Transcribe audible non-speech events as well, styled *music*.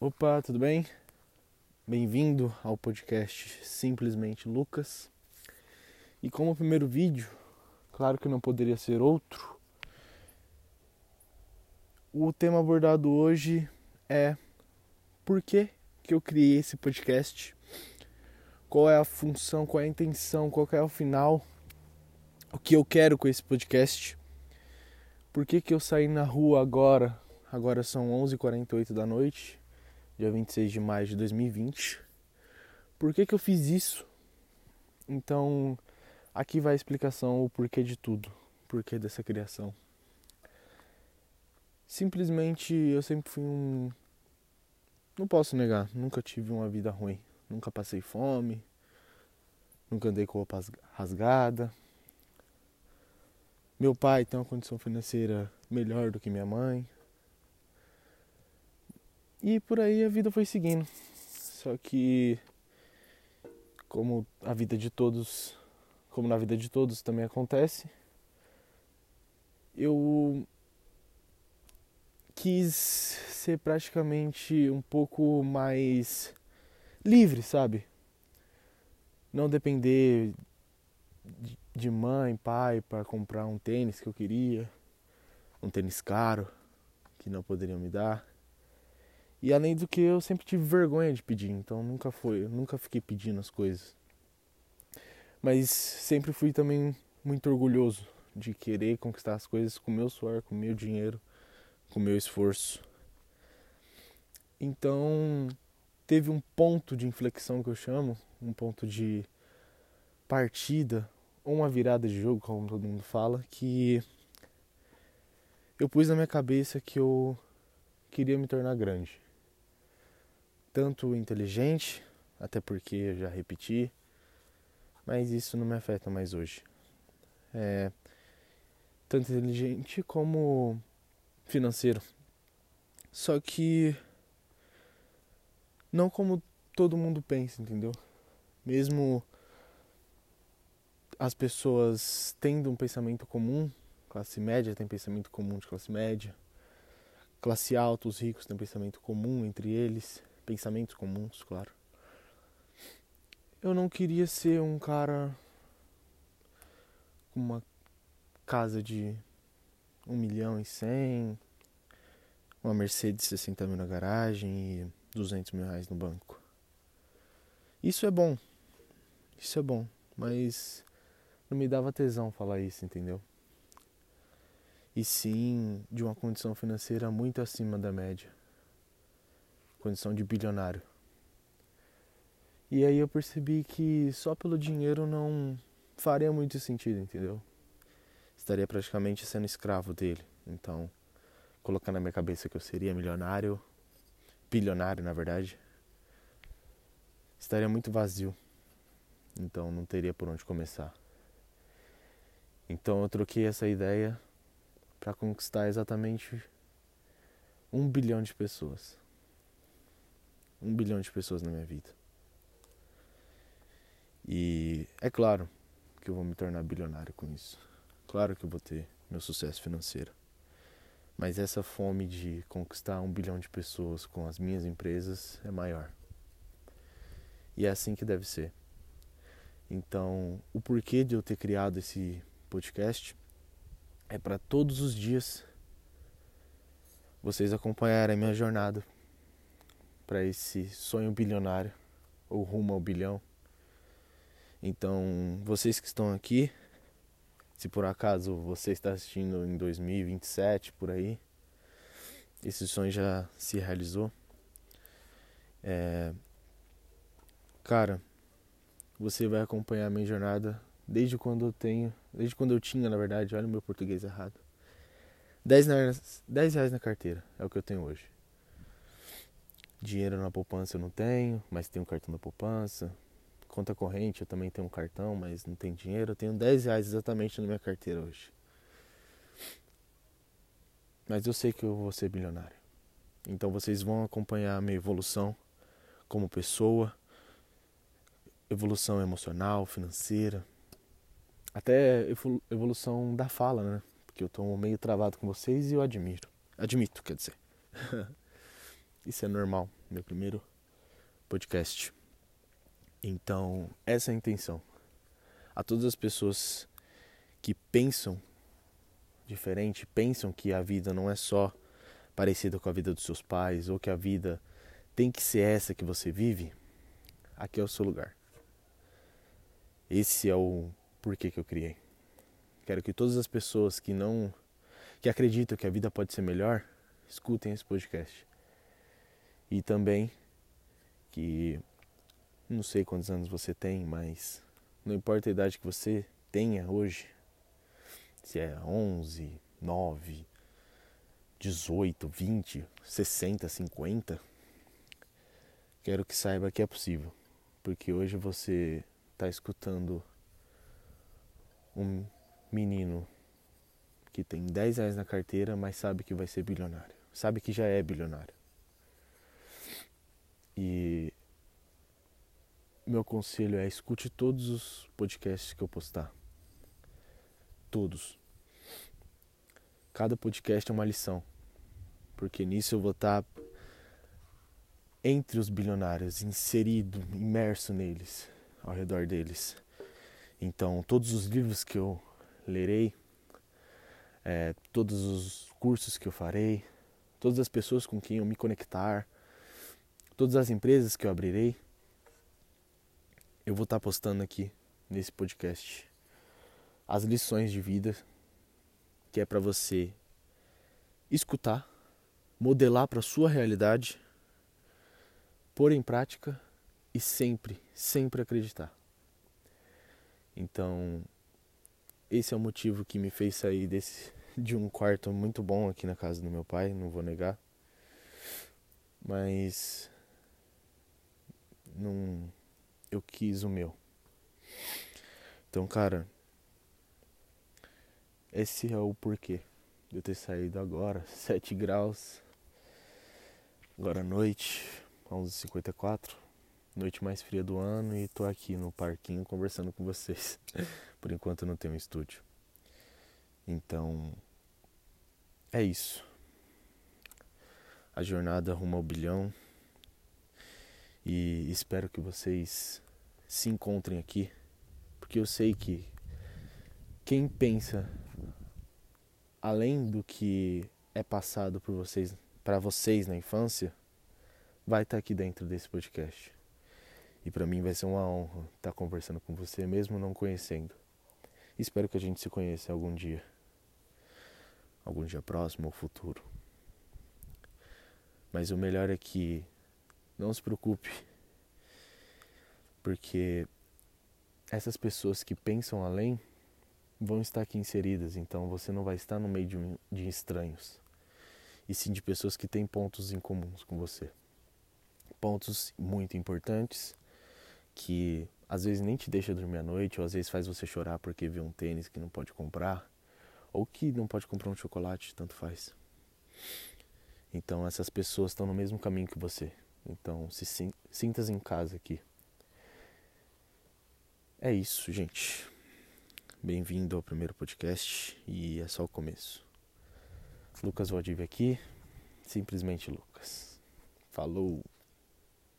Opa, tudo bem? Bem-vindo ao podcast Simplesmente Lucas. E como primeiro vídeo, claro que não poderia ser outro, o tema abordado hoje é por que, que eu criei esse podcast, qual é a função, qual é a intenção, qual é o final, o que eu quero com esse podcast, por que, que eu saí na rua agora, agora são 11h48 da noite, dia 26 de maio de 2020. Por que, que eu fiz isso? Então, aqui vai a explicação, o porquê de tudo, o porquê dessa criação. Simplesmente eu sempre fui um. Não posso negar, nunca tive uma vida ruim. Nunca passei fome, nunca andei com roupa rasgada. Meu pai tem uma condição financeira melhor do que minha mãe. E por aí a vida foi seguindo. Só que como a vida de todos, como na vida de todos também acontece, eu quis ser praticamente um pouco mais livre, sabe? Não depender de mãe, pai para comprar um tênis que eu queria, um tênis caro que não poderiam me dar. E além do que eu sempre tive vergonha de pedir, então nunca foi, nunca fiquei pedindo as coisas. Mas sempre fui também muito orgulhoso de querer conquistar as coisas com meu suor, com meu dinheiro, com meu esforço. Então, teve um ponto de inflexão que eu chamo, um ponto de partida, ou uma virada de jogo, como todo mundo fala, que eu pus na minha cabeça que eu queria me tornar grande tanto inteligente, até porque eu já repeti, mas isso não me afeta mais hoje. É, tanto inteligente como financeiro. Só que não como todo mundo pensa, entendeu? Mesmo as pessoas tendo um pensamento comum, classe média tem pensamento comum de classe média, classe alta, os ricos têm pensamento comum entre eles pensamentos comuns, claro. Eu não queria ser um cara com uma casa de um milhão e cem, uma Mercedes 60 mil na garagem e 200 mil reais no banco. Isso é bom, isso é bom, mas não me dava tesão falar isso, entendeu? E sim de uma condição financeira muito acima da média condição de bilionário. E aí eu percebi que só pelo dinheiro não faria muito sentido, entendeu? Estaria praticamente sendo escravo dele. Então, colocar na minha cabeça que eu seria milionário, bilionário na verdade, estaria muito vazio. Então não teria por onde começar. Então eu troquei essa ideia para conquistar exatamente um bilhão de pessoas um bilhão de pessoas na minha vida. E é claro que eu vou me tornar bilionário com isso. Claro que eu vou ter meu sucesso financeiro. Mas essa fome de conquistar um bilhão de pessoas com as minhas empresas é maior. E é assim que deve ser. Então, o porquê de eu ter criado esse podcast é para todos os dias vocês acompanharem a minha jornada para esse sonho bilionário ou rumo ao bilhão. Então, vocês que estão aqui, se por acaso você está assistindo em 2027 por aí, esse sonho já se realizou. É, cara, você vai acompanhar a minha jornada desde quando eu tenho, desde quando eu tinha, na verdade, olha o meu português errado. 10, na, 10 reais na carteira é o que eu tenho hoje. Dinheiro na poupança eu não tenho, mas tenho cartão da poupança. Conta corrente eu também tenho um cartão, mas não tenho dinheiro. Eu tenho 10 reais exatamente na minha carteira hoje. Mas eu sei que eu vou ser bilionário. Então vocês vão acompanhar a minha evolução como pessoa, evolução emocional, financeira, até evolução da fala, né? Porque eu tô meio travado com vocês e eu admiro. Admito, quer dizer. *laughs* Isso é normal, meu primeiro podcast. Então, essa é a intenção. A todas as pessoas que pensam diferente, pensam que a vida não é só parecida com a vida dos seus pais ou que a vida tem que ser essa que você vive, aqui é o seu lugar. Esse é o porquê que eu criei. Quero que todas as pessoas que não que acreditam que a vida pode ser melhor, escutem esse podcast. E também que não sei quantos anos você tem, mas não importa a idade que você tenha hoje, se é 11, 9, 18, 20, 60, 50, quero que saiba que é possível, porque hoje você está escutando um menino que tem 10 reais na carteira, mas sabe que vai ser bilionário, sabe que já é bilionário. E meu conselho é escute todos os podcasts que eu postar. Todos. Cada podcast é uma lição. Porque nisso eu vou estar entre os bilionários, inserido, imerso neles, ao redor deles. Então, todos os livros que eu lerei, é, todos os cursos que eu farei, todas as pessoas com quem eu me conectar, todas as empresas que eu abrirei, eu vou estar postando aqui nesse podcast as lições de vida que é para você escutar, modelar para sua realidade, pôr em prática e sempre, sempre acreditar. Então, esse é o motivo que me fez sair desse de um quarto muito bom aqui na casa do meu pai, não vou negar. Mas não eu quis o meu. Então, cara, esse é o porquê de eu ter saído agora, *laughs* 7 graus, agora à noite, 11h54, noite mais fria do ano e tô aqui no parquinho conversando com vocês. *laughs* Por enquanto não tenho um estúdio. Então, é isso. A jornada rumo ao bilhão e espero que vocês se encontrem aqui, porque eu sei que quem pensa além do que é passado por vocês, para vocês na infância, vai estar aqui dentro desse podcast. E para mim vai ser uma honra estar conversando com você mesmo não conhecendo. Espero que a gente se conheça algum dia. Algum dia próximo ou futuro. Mas o melhor é que não se preocupe, porque essas pessoas que pensam além vão estar aqui inseridas, então você não vai estar no meio de, de estranhos, e sim de pessoas que têm pontos em comuns com você. Pontos muito importantes que às vezes nem te deixa dormir à noite, ou às vezes faz você chorar porque vê um tênis que não pode comprar, ou que não pode comprar um chocolate, tanto faz. Então essas pessoas estão no mesmo caminho que você. Então, se sintas em casa aqui. É isso, gente. Bem-vindo ao primeiro podcast e é só o começo. Lucas Valdivia aqui, simplesmente Lucas. Falou!